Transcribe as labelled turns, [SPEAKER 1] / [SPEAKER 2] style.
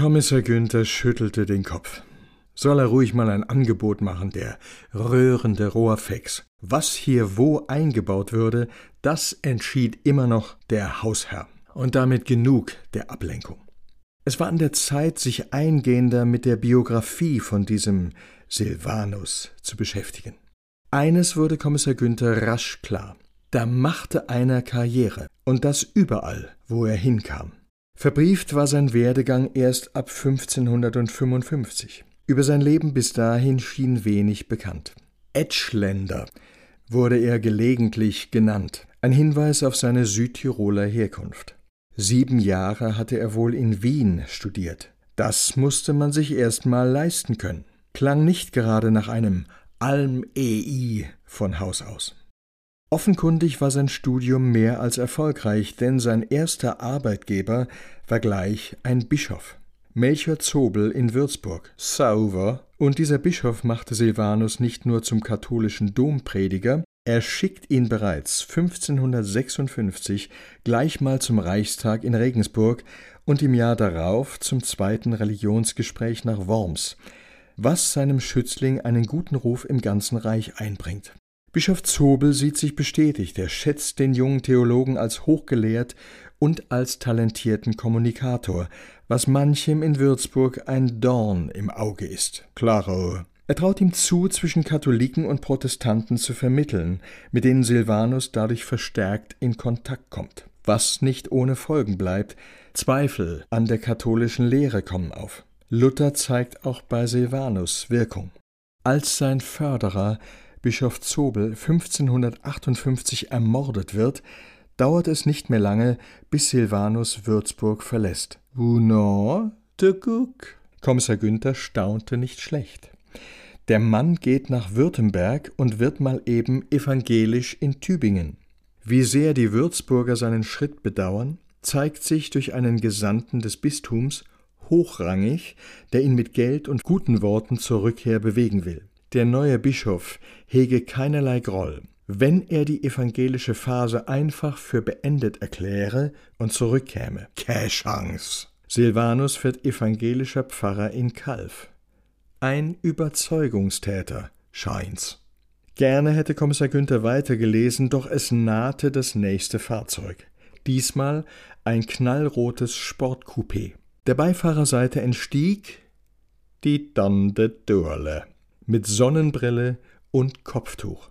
[SPEAKER 1] Kommissar Günther schüttelte den Kopf. Soll er ruhig mal ein Angebot machen, der rührende Rohrfex. Was hier wo eingebaut würde, das entschied immer noch der Hausherr. Und damit genug der Ablenkung. Es war an der Zeit, sich eingehender mit der Biografie von diesem Silvanus zu beschäftigen. Eines wurde Kommissar Günther rasch klar. Da machte einer Karriere, und das überall, wo er hinkam. Verbrieft war sein Werdegang erst ab 1555. Über sein Leben bis dahin schien wenig bekannt. Etschländer wurde er gelegentlich genannt, ein Hinweis auf seine Südtiroler Herkunft. Sieben Jahre hatte er wohl in Wien studiert. Das musste man sich erst mal leisten können. Klang nicht gerade nach einem Alm-EI von Haus aus. Offenkundig war sein Studium mehr als erfolgreich, denn sein erster Arbeitgeber war gleich ein Bischof. Melchior Zobel in Würzburg, sauber, und dieser Bischof machte Silvanus nicht nur zum katholischen Domprediger, er schickt ihn bereits 1556 gleich mal zum Reichstag in Regensburg und im Jahr darauf zum zweiten Religionsgespräch nach Worms, was seinem Schützling einen guten Ruf im ganzen Reich einbringt. Bischof Zobel sieht sich bestätigt, er schätzt den jungen Theologen als hochgelehrt und als talentierten Kommunikator, was manchem in Würzburg ein Dorn im Auge ist. Klaro. Er traut ihm zu, zwischen Katholiken und Protestanten zu vermitteln, mit denen Silvanus dadurch verstärkt in Kontakt kommt. Was nicht ohne Folgen bleibt, Zweifel an der katholischen Lehre kommen auf. Luther zeigt auch bei Silvanus Wirkung. Als sein Förderer Bischof Zobel 1558 ermordet wird, dauert es nicht mehr lange, bis Silvanus Würzburg verlässt. Uno, de Guck. Kommissar Günther staunte nicht schlecht. Der Mann geht nach Württemberg und wird mal eben evangelisch in Tübingen. Wie sehr die Würzburger seinen Schritt bedauern, zeigt sich durch einen Gesandten des Bistums, hochrangig, der ihn mit Geld und guten Worten zur Rückkehr bewegen will. Der neue Bischof hege keinerlei Groll, wenn er die evangelische Phase einfach für beendet erkläre und zurückkäme. Keine. Silvanus wird evangelischer Pfarrer in Kalf. Ein Überzeugungstäter, scheint's. Gerne hätte Kommissar Günther weitergelesen, doch es nahte das nächste Fahrzeug. Diesmal ein knallrotes Sportcoupé. Der Beifahrerseite entstieg die Dande Dörle mit Sonnenbrille und Kopftuch.